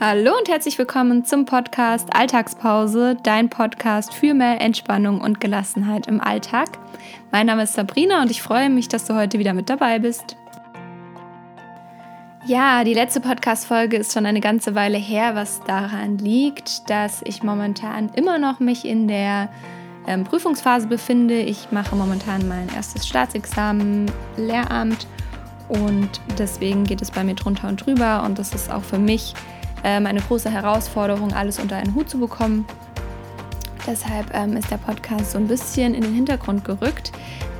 Hallo und herzlich willkommen zum Podcast Alltagspause, dein Podcast für mehr Entspannung und Gelassenheit im Alltag. Mein Name ist Sabrina und ich freue mich, dass du heute wieder mit dabei bist. Ja, die letzte Podcast-Folge ist schon eine ganze Weile her, was daran liegt, dass ich momentan immer noch mich in der ähm, Prüfungsphase befinde. Ich mache momentan mein erstes Staatsexamen, Lehramt und deswegen geht es bei mir drunter und drüber und das ist auch für mich ähm, eine große Herausforderung, alles unter einen Hut zu bekommen. Deshalb ähm, ist der Podcast so ein bisschen in den Hintergrund gerückt.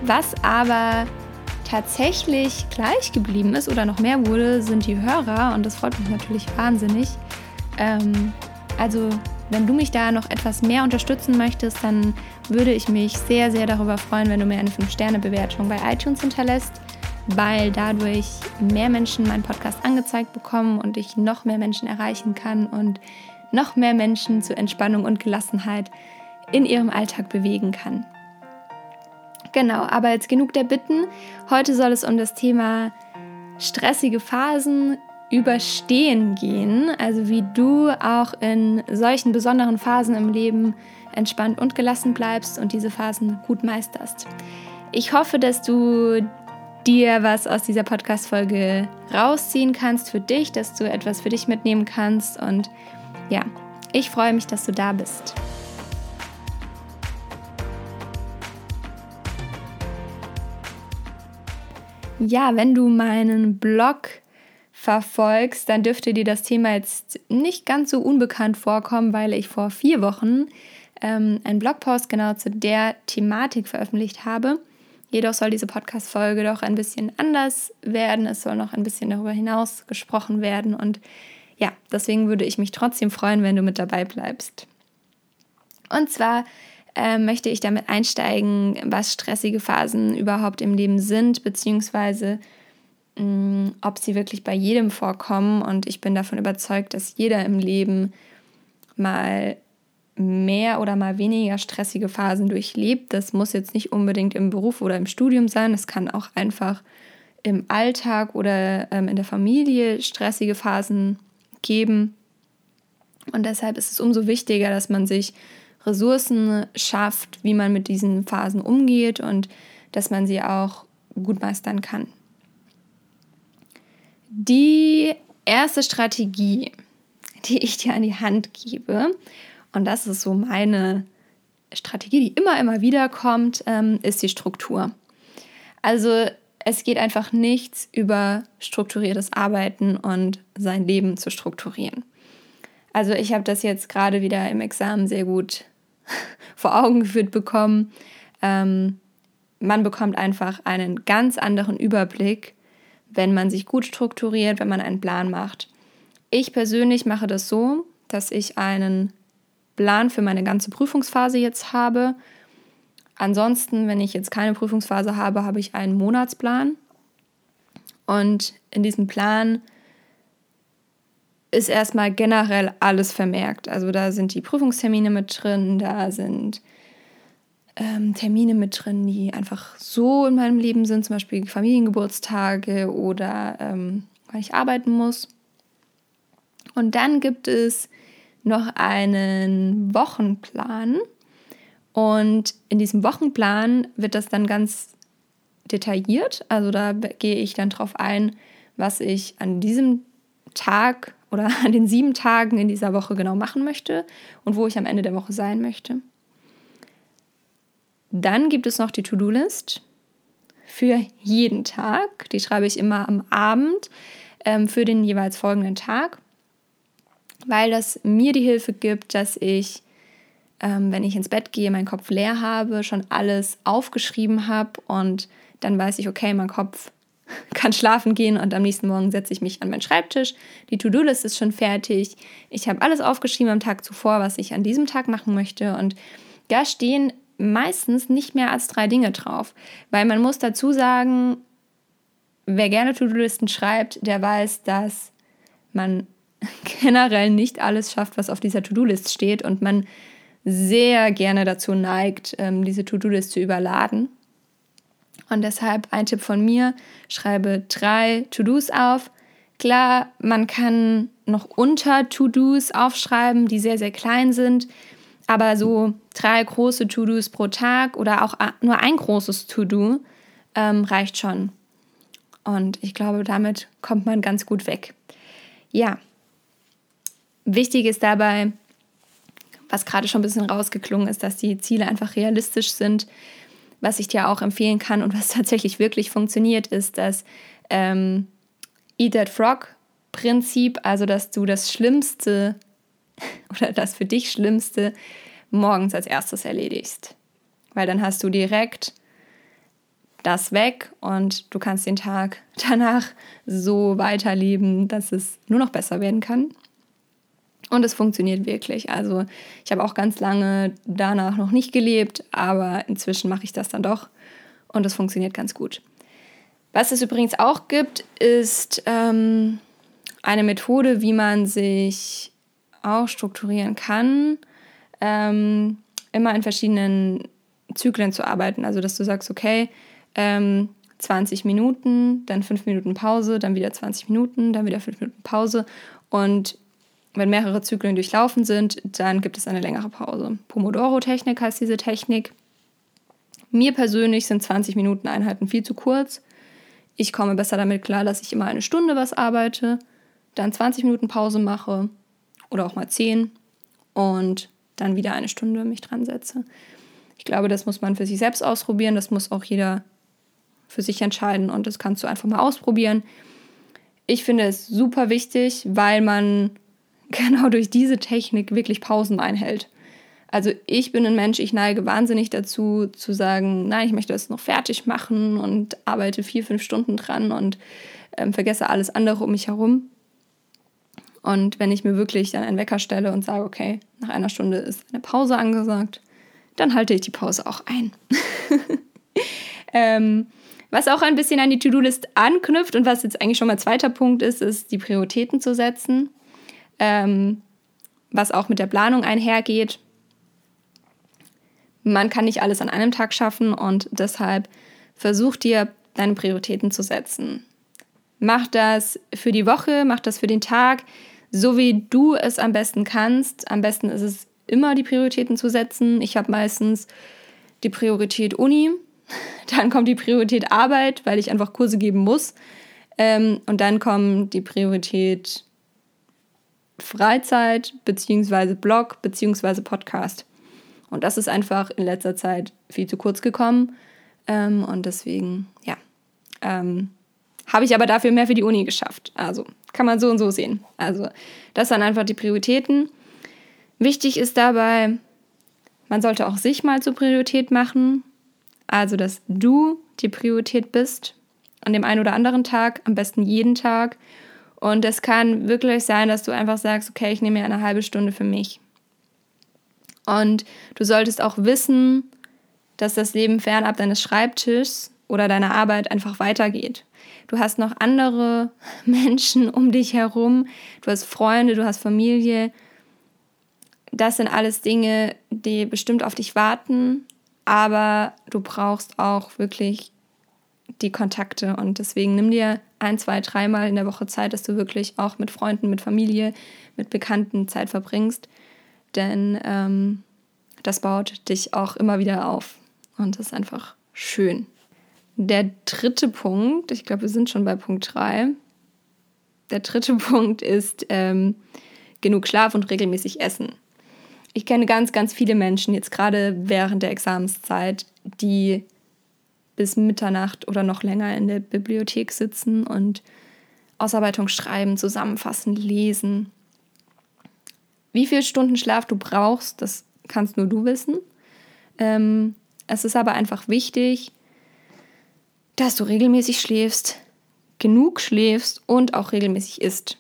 Was aber tatsächlich gleich geblieben ist oder noch mehr wurde, sind die Hörer und das freut mich natürlich wahnsinnig. Ähm, also wenn du mich da noch etwas mehr unterstützen möchtest, dann würde ich mich sehr, sehr darüber freuen, wenn du mir eine 5-Sterne-Bewertung bei iTunes hinterlässt weil dadurch mehr Menschen meinen Podcast angezeigt bekommen und ich noch mehr Menschen erreichen kann und noch mehr Menschen zu Entspannung und Gelassenheit in ihrem Alltag bewegen kann. Genau, aber jetzt genug der Bitten. Heute soll es um das Thema stressige Phasen überstehen gehen, also wie du auch in solchen besonderen Phasen im Leben entspannt und gelassen bleibst und diese Phasen gut meisterst. Ich hoffe, dass du dir was aus dieser Podcast-Folge rausziehen kannst für dich, dass du etwas für dich mitnehmen kannst. Und ja, ich freue mich, dass du da bist. Ja, wenn du meinen Blog verfolgst, dann dürfte dir das Thema jetzt nicht ganz so unbekannt vorkommen, weil ich vor vier Wochen ähm, einen Blogpost genau zu der Thematik veröffentlicht habe. Jedoch soll diese Podcast-Folge doch ein bisschen anders werden. Es soll noch ein bisschen darüber hinaus gesprochen werden. Und ja, deswegen würde ich mich trotzdem freuen, wenn du mit dabei bleibst. Und zwar äh, möchte ich damit einsteigen, was stressige Phasen überhaupt im Leben sind, beziehungsweise mh, mm, ob sie wirklich bei jedem vorkommen. Und ich bin davon überzeugt, dass jeder im Leben mal mehr oder mal weniger stressige Phasen durchlebt. Das muss jetzt nicht unbedingt im Beruf oder im Studium sein. Es kann auch einfach im Alltag oder ähm, in der Familie stressige Phasen geben. Und deshalb ist es umso wichtiger, dass man sich Ressourcen schafft, wie man mit diesen Phasen umgeht und dass man sie auch gut meistern kann. Die erste Strategie, die ich dir an die Hand gebe, und das ist so meine Strategie, die immer, immer wieder kommt, ähm, ist die Struktur. Also es geht einfach nichts über strukturiertes Arbeiten und sein Leben zu strukturieren. Also ich habe das jetzt gerade wieder im Examen sehr gut vor Augen geführt bekommen. Ähm, man bekommt einfach einen ganz anderen Überblick, wenn man sich gut strukturiert, wenn man einen Plan macht. Ich persönlich mache das so, dass ich einen Plan für meine ganze Prüfungsphase jetzt habe. Ansonsten, wenn ich jetzt keine Prüfungsphase habe, habe ich einen Monatsplan. Und in diesem Plan ist erstmal generell alles vermerkt. Also da sind die Prüfungstermine mit drin, da sind ähm, Termine mit drin, die einfach so in meinem Leben sind, zum Beispiel Familiengeburtstage oder ähm, weil ich arbeiten muss. Und dann gibt es noch einen Wochenplan. Und in diesem Wochenplan wird das dann ganz detailliert. Also da gehe ich dann drauf ein, was ich an diesem Tag oder an den sieben Tagen in dieser Woche genau machen möchte und wo ich am Ende der Woche sein möchte. Dann gibt es noch die To-Do-List für jeden Tag. Die schreibe ich immer am Abend ähm, für den jeweils folgenden Tag weil das mir die Hilfe gibt, dass ich, ähm, wenn ich ins Bett gehe, meinen Kopf leer habe, schon alles aufgeschrieben habe und dann weiß ich, okay, mein Kopf kann schlafen gehen und am nächsten Morgen setze ich mich an meinen Schreibtisch. Die To-Do-List ist schon fertig. Ich habe alles aufgeschrieben am Tag zuvor, was ich an diesem Tag machen möchte und da stehen meistens nicht mehr als drei Dinge drauf, weil man muss dazu sagen, wer gerne To-Do-Listen schreibt, der weiß, dass man generell nicht alles schafft, was auf dieser To-Do-List steht und man sehr gerne dazu neigt, ähm, diese To-Do-List zu überladen. Und deshalb ein Tipp von mir, schreibe drei To-Dos auf, Klar, man kann noch unter To-Dos aufschreiben, die sehr, sehr klein sind, aber so drei große To-Dos pro Tag oder auch nur ein großes To-Do ähm, reicht schon. Und ich glaube, damit kommt man ganz gut weg. Ja, wichtig ist dabei, was gerade schon ein bisschen rausgeklungen ist, dass die Ziele einfach realistisch sind. Was ich dir auch empfehlen kann und was tatsächlich wirklich funktioniert, ist, dass ähm, Eat That Frog Prinzip, also dass du das Schlimmste oder das für dich Schlimmste morgens als erstes erledigst. Weil dann hast du direkt das weg und du kannst den Tag danach so weiterleben, dass es nur noch besser werden kann. Und es funktioniert wirklich. Also ich habe auch ganz lange danach noch nicht gelebt, aber inzwischen mache ich das dann doch und es funktioniert ganz gut. Was es übrigens auch gibt, ist ähm, eine Methode, wie man sich auch strukturieren kann, ähm, immer in verschiedenen Zyklen zu arbeiten. Also, dass du sagst, okay, ähm, 20 Minuten, dann 5 Minuten Pause, dann wieder 20 Minuten, dann wieder 5 Minuten Pause. Und wenn mehrere Zyklen durchlaufen sind, dann gibt es eine längere Pause. Pomodoro-Technik heißt diese Technik. Mir persönlich sind 20 Minuten Einheiten viel zu kurz. Ich komme besser damit klar, dass ich immer eine Stunde was arbeite, dann 20 Minuten Pause mache oder auch mal 10 und dann wieder eine Stunde mich dran setze. Ich glaube, das muss man für sich selbst ausprobieren, das muss auch jeder für sich entscheiden und das kannst du einfach mal ausprobieren. Ich finde es super wichtig, weil man genau durch diese Technik wirklich Pausen einhält. Also ich bin ein Mensch, ich neige wahnsinnig dazu zu sagen, nein, ich möchte das noch fertig machen und arbeite vier, fünf Stunden dran und ähm, vergesse alles andere um mich herum. Und wenn ich mir wirklich dann einen Wecker stelle und sage, okay, nach einer Stunde ist eine Pause angesagt, dann halte ich die Pause auch ein. ähm, was auch ein bisschen an die To-Do-List anknüpft und was jetzt eigentlich schon mal zweiter Punkt ist, ist die Prioritäten zu setzen. Ähm, was auch mit der Planung einhergeht man kann nicht alles an einem Tag schaffen und deshalb versuch dir deine Prioritäten zu setzen. Mach das für die Woche, mach das für den Tag, so wie du es am besten kannst. Am besten ist es immer die Prioritäten zu setzen. Ich habe meistens die Priorität Uni, dann kommt die Priorität Arbeit, weil ich einfach Kurse geben muss. Ähm, und dann kommt die Priorität Freizeit, beziehungsweise Blog, beziehungsweise Podcast. Und das ist einfach in letzter Zeit viel zu kurz gekommen. Ähm, und deswegen, ja, ähm, habe ich aber dafür mehr für die Uni geschafft. Also kann man so und so sehen. Also das sind einfach die Prioritäten. Wichtig ist dabei, man sollte auch sich mal zur Priorität machen. Also, dass du die Priorität bist an dem einen oder anderen Tag, am besten jeden Tag. Und es kann wirklich sein, dass du einfach sagst, okay, ich nehme mir eine halbe Stunde für mich. Und du solltest auch wissen, dass das Leben fernab deines Schreibtischs oder deiner Arbeit einfach weitergeht. Du hast noch andere Menschen um dich herum, du hast Freunde, du hast Familie. Das sind alles Dinge, die bestimmt auf dich warten, aber du brauchst auch wirklich die Kontakte und deswegen nimm dir ein, zwei, dreimal in der Woche Zeit, dass du wirklich auch mit Freunden, mit Familie, mit Bekannten Zeit verbringst denn ähm, das baut dich auch immer wieder auf und das ist einfach schön. Der dritte Punkt, ich glaube, wir sind schon bei Punkt 3. Der dritte Punkt ist ähm, genug Schlaf und regelmäßig Essen. Ich kenne ganz, ganz viele Menschen, jetzt gerade während der Examenszeit, die bis Mitternacht oder noch länger in der Bibliothek sitzen und Ausarbeitung schreiben, zusammenfassen, lesen. Wie viele Stunden Schlaf du brauchst, das kannst nur du wissen. Ähm, es ist aber einfach wichtig, dass du regelmäßig schläfst, genug schläfst und auch regelmäßig isst.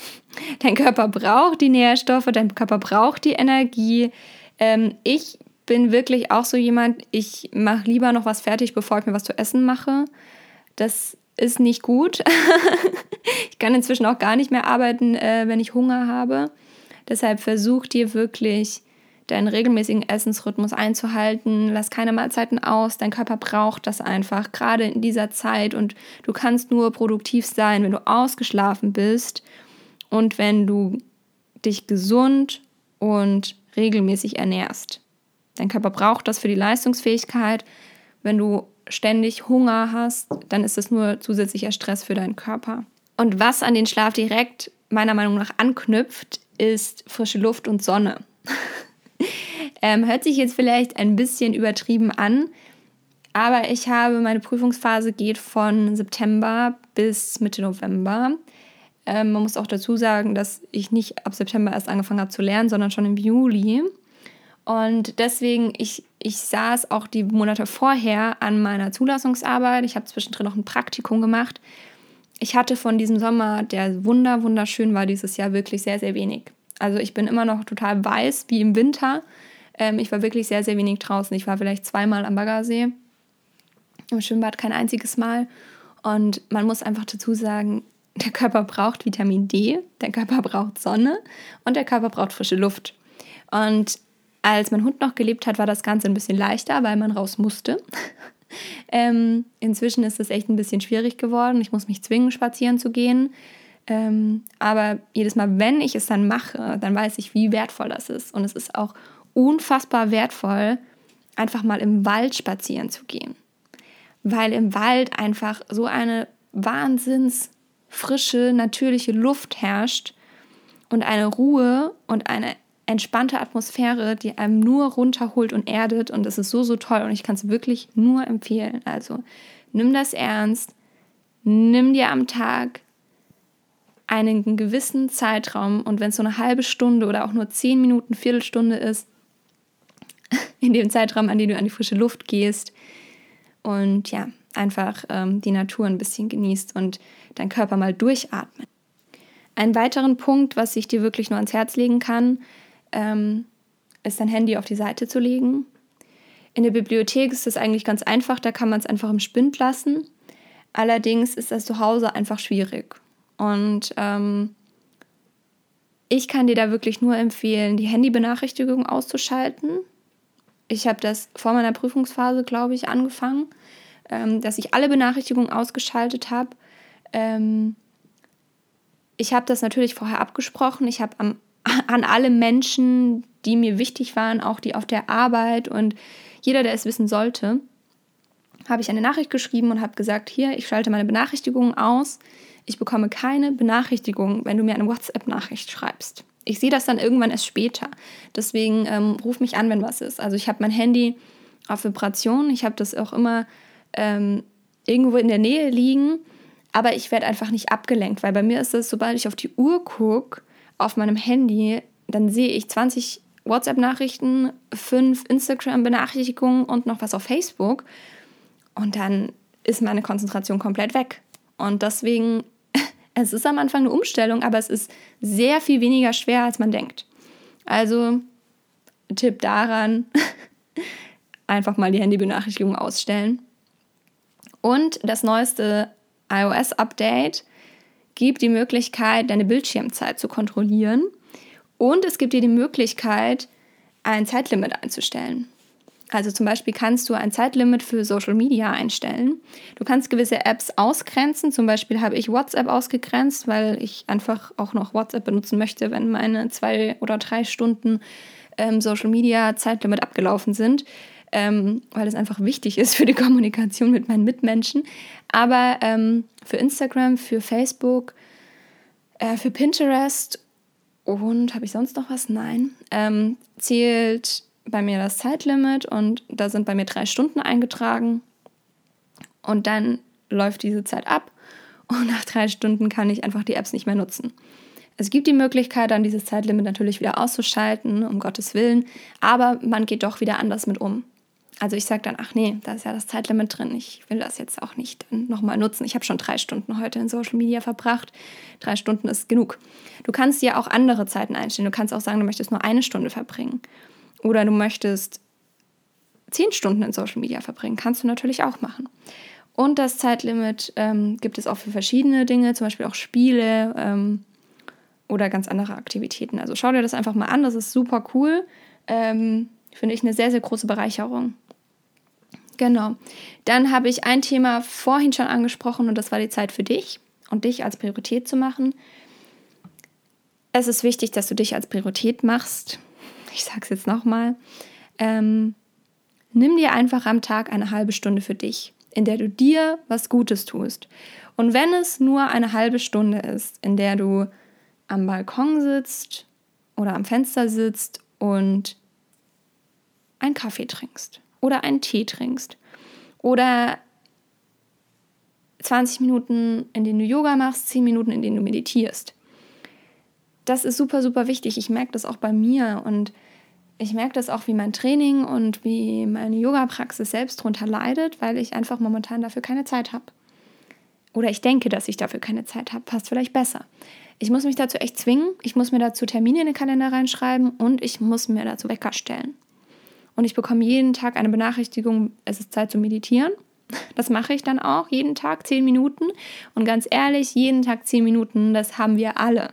Dein Körper braucht die Nährstoffe, dein Körper braucht die Energie. Ähm, ich bin wirklich auch so jemand, ich mache lieber noch was fertig, bevor ich mir was zu essen mache. Das ist nicht gut. ich kann inzwischen auch gar nicht mehr arbeiten, äh, wenn ich Hunger habe. Deshalb versuch dir wirklich deinen regelmäßigen Essensrhythmus einzuhalten. Lass keine Mahlzeiten aus. Dein Körper braucht das einfach, gerade in dieser Zeit. Und du kannst nur produktiv sein, wenn du ausgeschlafen bist und wenn du dich gesund und regelmäßig ernährst. Dein Körper braucht das für die Leistungsfähigkeit. Wenn du ständig Hunger hast, dann ist es nur zusätzlicher Stress für deinen Körper. Und was an den Schlaf direkt meiner Meinung nach anknüpft, ist frische Luft und Sonne. ähm, hört sich jetzt vielleicht ein bisschen übertrieben an, aber ich habe meine Prüfungsphase geht von September bis Mitte November. Ähm, man muss auch dazu sagen, dass ich nicht ab September erst angefangen habe zu lernen, sondern schon im Juli. Und deswegen, ich, ich saß auch die Monate vorher an meiner Zulassungsarbeit. Ich habe zwischendrin noch ein Praktikum gemacht. Ich hatte von diesem Sommer, der wunder, wunderschön war dieses Jahr, wirklich sehr, sehr wenig. Also ich bin immer noch total weiß, wie im Winter. Ähm, ich war wirklich sehr, sehr wenig draußen. Ich war vielleicht zweimal am Baggersee. Im Schwimmbad kein einziges Mal. Und man muss einfach dazu sagen, der Körper braucht Vitamin D, der Körper braucht Sonne und der Körper braucht frische Luft. Und als mein Hund noch gelebt hat, war das Ganze ein bisschen leichter, weil man raus musste. ähm, inzwischen ist es echt ein bisschen schwierig geworden. Ich muss mich zwingen, spazieren zu gehen. Ähm, aber jedes Mal, wenn ich es dann mache, dann weiß ich, wie wertvoll das ist. Und es ist auch unfassbar wertvoll, einfach mal im Wald spazieren zu gehen. Weil im Wald einfach so eine wahnsinns frische, natürliche Luft herrscht und eine Ruhe und eine entspannte Atmosphäre, die einem nur runterholt und erdet. Und es ist so, so toll und ich kann es wirklich nur empfehlen. Also nimm das ernst, nimm dir am Tag einen gewissen Zeitraum und wenn es so eine halbe Stunde oder auch nur zehn Minuten, Viertelstunde ist, in dem Zeitraum, an dem du an die frische Luft gehst und ja, einfach ähm, die Natur ein bisschen genießt und dein Körper mal durchatmet. Ein weiteren Punkt, was ich dir wirklich nur ans Herz legen kann, ähm, ist dein Handy auf die Seite zu legen. In der Bibliothek ist das eigentlich ganz einfach, da kann man es einfach im Spind lassen. Allerdings ist das zu Hause einfach schwierig. Und ähm, ich kann dir da wirklich nur empfehlen, die Handybenachrichtigung auszuschalten. Ich habe das vor meiner Prüfungsphase, glaube ich, angefangen, ähm, dass ich alle Benachrichtigungen ausgeschaltet habe. Ähm, ich habe das natürlich vorher abgesprochen. Ich habe an alle Menschen, die mir wichtig waren, auch die auf der Arbeit und jeder, der es wissen sollte, habe ich eine Nachricht geschrieben und habe gesagt, hier, ich schalte meine Benachrichtigungen aus. Ich bekomme keine Benachrichtigung, wenn du mir eine WhatsApp-Nachricht schreibst. Ich sehe das dann irgendwann erst später. Deswegen ähm, ruf mich an, wenn was ist. Also ich habe mein Handy auf Vibration. Ich habe das auch immer ähm, irgendwo in der Nähe liegen. Aber ich werde einfach nicht abgelenkt, weil bei mir ist es, sobald ich auf die Uhr gucke, auf meinem Handy, dann sehe ich 20 WhatsApp-Nachrichten, 5 Instagram-Benachrichtigungen und noch was auf Facebook. Und dann ist meine Konzentration komplett weg. Und deswegen, es ist am Anfang eine Umstellung, aber es ist sehr viel weniger schwer, als man denkt. Also, Tipp daran, einfach mal die Handybenachrichtigung ausstellen. Und das neueste iOS-Update gibt die Möglichkeit, deine Bildschirmzeit zu kontrollieren. Und es gibt dir die Möglichkeit, ein Zeitlimit einzustellen. Also zum Beispiel kannst du ein Zeitlimit für Social Media einstellen. Du kannst gewisse Apps ausgrenzen. Zum Beispiel habe ich WhatsApp ausgegrenzt, weil ich einfach auch noch WhatsApp benutzen möchte, wenn meine zwei oder drei Stunden ähm, Social Media Zeitlimit abgelaufen sind ähm, weil es einfach wichtig ist für die Kommunikation mit meinen Mitmenschen. Aber ähm, für Instagram, für Facebook, äh, für Pinterest und habe ich sonst noch was? Nein. Ähm, zählt bei mir das Zeitlimit und da sind bei mir drei Stunden eingetragen. Und dann läuft diese Zeit ab und nach drei Stunden kann ich einfach die Apps nicht mehr nutzen. Es gibt die Möglichkeit, dann dieses Zeitlimit natürlich wieder auszuschalten, um Gottes Willen, aber man geht doch wieder anders mit um. Also ich sage dann, ach nee, da ist ja das Zeitlimit drin. Ich will das jetzt auch nicht nochmal nutzen. Ich habe schon drei Stunden heute in Social Media verbracht. Drei Stunden ist genug. Du kannst ja auch andere Zeiten einstellen. Du kannst auch sagen, du möchtest nur eine Stunde verbringen. Oder du möchtest zehn Stunden in Social Media verbringen. Kannst du natürlich auch machen. Und das Zeitlimit ähm, gibt es auch für verschiedene Dinge, zum Beispiel auch Spiele ähm, oder ganz andere Aktivitäten. Also schau dir das einfach mal an, das ist super cool. Ähm, finde ich eine sehr, sehr große Bereicherung. Genau. Dann habe ich ein Thema vorhin schon angesprochen und das war die Zeit für dich und dich als Priorität zu machen. Es ist wichtig, dass du dich als Priorität machst. Ich sage es jetzt nochmal. Ähm, nimm dir einfach am Tag eine halbe Stunde für dich, in der du dir was Gutes tust. Und wenn es nur eine halbe Stunde ist, in der du am Balkon sitzt oder am Fenster sitzt und einen Kaffee trinkst oder einen Tee trinkst oder 20 Minuten, in denen du Yoga machst, 10 Minuten, in denen du meditierst. Das ist super, super wichtig. Ich merke das auch bei mir und ich merke das auch, wie mein Training und wie meine Yoga-Praxis selbst darunter leidet, weil ich einfach momentan dafür keine Zeit habe. Oder ich denke, dass ich dafür keine Zeit habe. Passt vielleicht besser. Ich muss mich dazu echt zwingen. Ich muss mir dazu Termine in den Kalender reinschreiben und ich muss mir dazu Wecker stellen. Und ich bekomme jeden Tag eine Benachrichtigung, es ist Zeit zu meditieren. Das mache ich dann auch jeden Tag zehn Minuten. Und ganz ehrlich, jeden Tag zehn Minuten, das haben wir alle.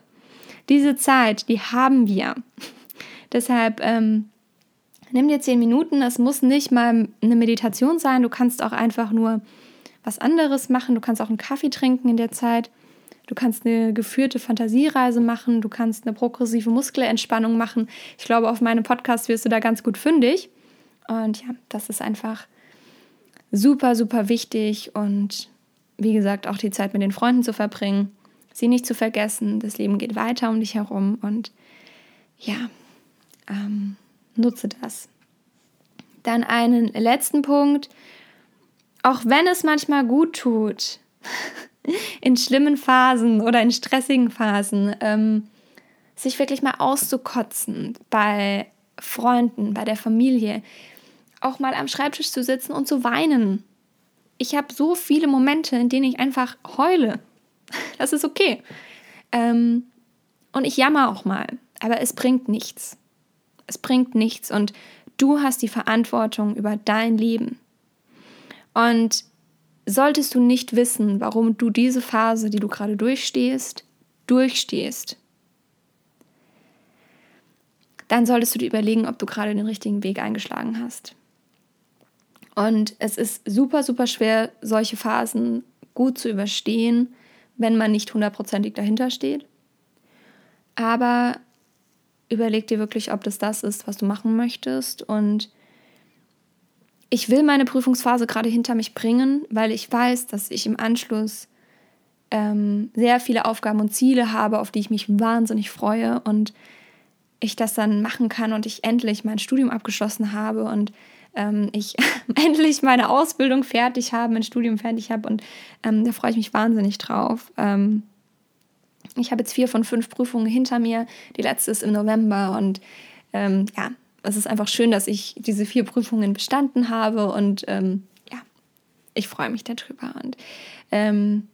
Diese Zeit, die haben wir. Deshalb ähm, nimm dir zehn Minuten. Es muss nicht mal eine Meditation sein. Du kannst auch einfach nur was anderes machen. Du kannst auch einen Kaffee trinken in der Zeit. Du kannst eine geführte Fantasiereise machen. Du kannst eine progressive Muskelentspannung machen. Ich glaube, auf meinem Podcast wirst du da ganz gut fündig. Und ja, das ist einfach super, super wichtig. Und wie gesagt, auch die Zeit mit den Freunden zu verbringen. Sie nicht zu vergessen. Das Leben geht weiter um dich herum. Und ja, ähm, nutze das. Dann einen letzten Punkt auch wenn es manchmal gut tut, in schlimmen Phasen oder in stressigen Phasen, ähm, sich wirklich mal auszukotzen bei Freunden, bei der Familie, auch mal am Schreibtisch zu sitzen und zu weinen. Ich habe so viele Momente, in denen ich einfach heule. Das ist okay. Ähm, und ich jammer auch mal, aber es bringt nichts. Es bringt nichts und du hast die Verantwortung über dein Leben. Und solltest du nicht wissen, warum du diese Phase, die du gerade durchstehst, durchstehst, dann solltest du dir überlegen, ob du gerade den richtigen Weg eingeschlagen hast. Und es ist super, super schwer, solche Phasen gut zu überstehen, wenn man nicht hundertprozentig dahinter steht. Aber überleg dir wirklich, ob das das ist, was du machen möchtest und ich will meine Prüfungsphase gerade hinter mich bringen, weil ich weiß, dass ich im Anschluss ähm, sehr viele Aufgaben und Ziele habe, auf die ich mich wahnsinnig freue und ich das dann machen kann und ich endlich mein Studium abgeschlossen habe und ähm, ich endlich meine Ausbildung fertig habe, mein Studium fertig habe und ähm, da freue ich mich wahnsinnig drauf. Ähm, ich habe jetzt vier von fünf Prüfungen hinter mir, die letzte ist im November und ähm, ja, es ist einfach schön, dass ich diese vier Prüfungen bestanden habe und ähm, ja, ich freue mich darüber. Und ähm,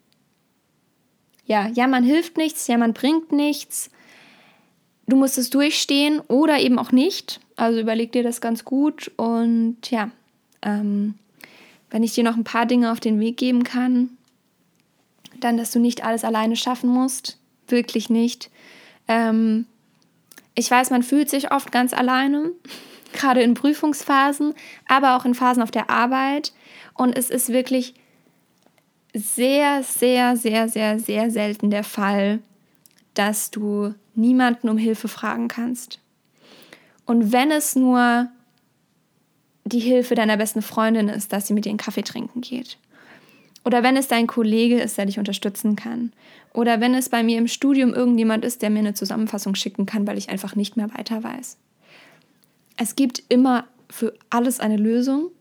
ja, ja, man hilft nichts, ja, man bringt nichts. Du musst es durchstehen oder eben auch nicht. Also überleg dir das ganz gut und ja, ähm, wenn ich dir noch ein paar Dinge auf den Weg geben kann, dann, dass du nicht alles alleine schaffen musst, wirklich nicht. Ähm, ich weiß, man fühlt sich oft ganz alleine, gerade in Prüfungsphasen, aber auch in Phasen auf der Arbeit. Und es ist wirklich sehr, sehr, sehr, sehr, sehr selten der Fall, dass du niemanden um Hilfe fragen kannst. Und wenn es nur die Hilfe deiner besten Freundin ist, dass sie mit dir einen Kaffee trinken geht. Oder wenn es dein Kollege ist, der dich unterstützen kann. Oder wenn es bei mir im Studium irgendjemand ist, der mir eine Zusammenfassung schicken kann, weil ich einfach nicht mehr weiter weiß. Es gibt immer für alles eine Lösung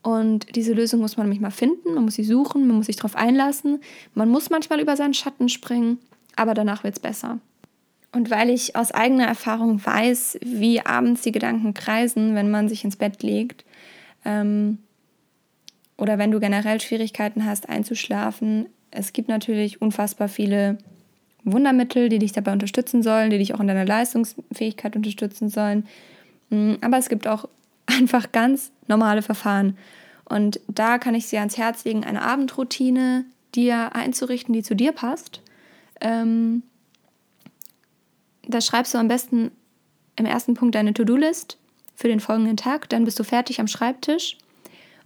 und diese Lösung muss man manchmal finden, man muss sie suchen, man muss sich darauf einlassen, man muss manchmal über seinen Schatten springen, aber danach wird es besser. Und weil ich aus eigener Erfahrung weiß, wie abends die Gedanken kreisen, wenn man sich ins Bett legt, ähm, oder wenn du generell Schwierigkeiten hast einzuschlafen, es gibt natürlich unfassbar viele Wundermittel, die dich dabei unterstützen sollen, die dich auch in deiner Leistungsfähigkeit unterstützen sollen. Mm, aber es gibt auch einfach ganz normale Verfahren. Und da kann ich dir ans Herz legen, eine Abendroutine dir einzurichten, die zu dir passt. Ähm, da schreibst du am besten im ersten Punkt deine To-Do-List. für den folgenden Tag. Dann bist du fertig am Schreibtisch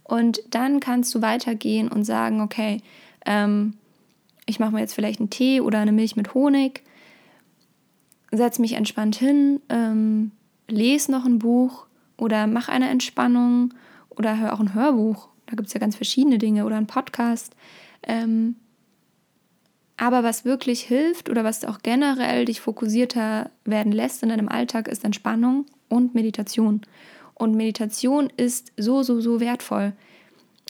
und dann kannst du weitergehen und sagen, okay, ähm, ich mache mir jetzt vielleicht einen Tee oder eine Milch mit Honig, setze mich entspannt hin, ähm, lese noch ein Buch oder mach eine Entspannung oder hör auch ein Hörbuch. Da gibt es ja ganz verschiedene Dinge oder einen Podcast. Ähm, aber was wirklich hilft oder was auch generell dich fokussierter werden lässt in deinem Alltag, ist Entspannung und Meditation. Und Meditation ist so, so, so wertvoll.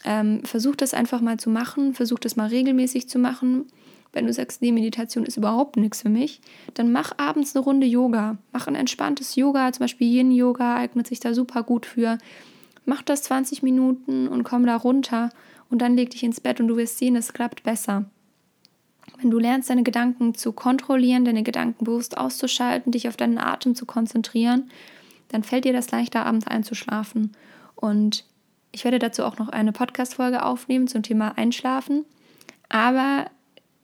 Ähm, versuch das einfach mal zu machen, versuch das mal regelmäßig zu machen. Wenn du sagst, nee, Meditation ist überhaupt nichts für mich, dann mach abends eine Runde Yoga. Mach ein entspanntes Yoga, zum Beispiel Yin-Yoga eignet sich da super gut für. Mach das 20 Minuten und komm da runter und dann leg dich ins Bett und du wirst sehen, es klappt besser. Wenn du lernst, deine Gedanken zu kontrollieren, deine Gedanken bewusst auszuschalten, dich auf deinen Atem zu konzentrieren, dann fällt dir das leichter, abends einzuschlafen. Und ich werde dazu auch noch eine Podcast-Folge aufnehmen zum Thema Einschlafen. Aber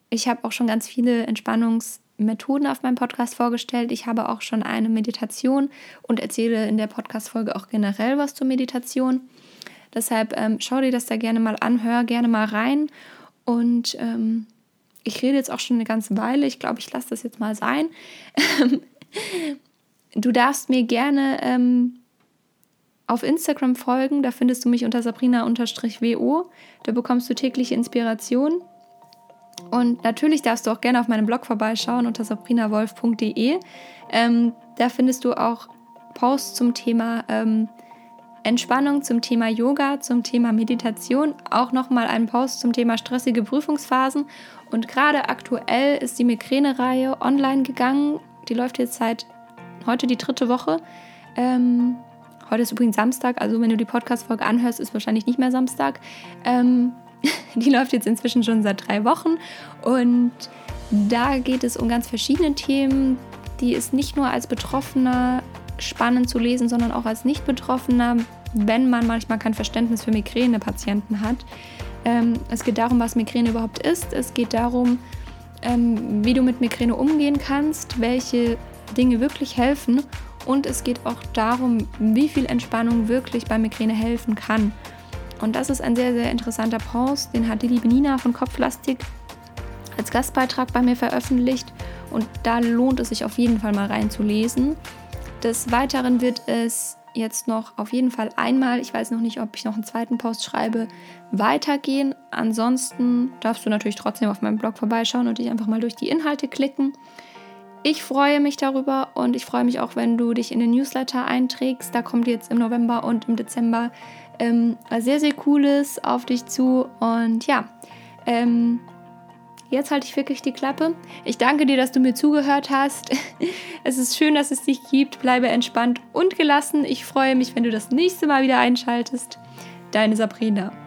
ich habe auch schon ganz viele Entspannungsmethoden auf meinem Podcast vorgestellt. Ich habe auch schon eine Meditation und erzähle in der Podcast-Folge auch generell was zur Meditation. Deshalb ähm, schau dir das da gerne mal an, hör gerne mal rein. Und ähm, ich rede jetzt auch schon eine ganze Weile. Ich glaube, ich lasse das jetzt mal sein. du darfst mir gerne ähm, auf Instagram folgen. Da findest du mich unter sabrina-wo. Da bekommst du tägliche Inspiration. Und natürlich darfst du auch gerne auf meinem Blog vorbeischauen unter sabrinawolf.de. Ähm, da findest du auch Posts zum Thema ähm, Entspannung, zum Thema Yoga, zum Thema Meditation, auch nochmal einen Post zum Thema stressige Prüfungsphasen. Und gerade aktuell ist die Migräne-Reihe online gegangen. Die läuft jetzt seit heute die dritte Woche. Ähm, heute ist übrigens Samstag, also wenn du die Podcast-Folge anhörst, ist wahrscheinlich nicht mehr Samstag. Ähm, die läuft jetzt inzwischen schon seit drei Wochen und da geht es um ganz verschiedene Themen. Die ist nicht nur als Betroffener spannend zu lesen, sondern auch als Nicht-Betroffener, wenn man manchmal kein Verständnis für Migräne-Patienten hat. Ähm, es geht darum, was Migräne überhaupt ist. Es geht darum, ähm, wie du mit Migräne umgehen kannst, welche Dinge wirklich helfen. Und es geht auch darum, wie viel Entspannung wirklich bei Migräne helfen kann. Und das ist ein sehr, sehr interessanter Post. Den hat die liebe Nina von Kopflastik als Gastbeitrag bei mir veröffentlicht. Und da lohnt es sich auf jeden Fall mal reinzulesen. Des Weiteren wird es jetzt noch auf jeden Fall einmal, ich weiß noch nicht, ob ich noch einen zweiten Post schreibe, weitergehen. Ansonsten darfst du natürlich trotzdem auf meinem Blog vorbeischauen und dich einfach mal durch die Inhalte klicken. Ich freue mich darüber und ich freue mich auch, wenn du dich in den Newsletter einträgst. Da kommt jetzt im November und im Dezember ähm, sehr, sehr Cooles auf dich zu. Und ja, ähm, jetzt halte ich wirklich die Klappe. Ich danke dir, dass du mir zugehört hast. Es ist schön, dass es dich gibt. Bleibe entspannt und gelassen. Ich freue mich, wenn du das nächste Mal wieder einschaltest. Deine Sabrina.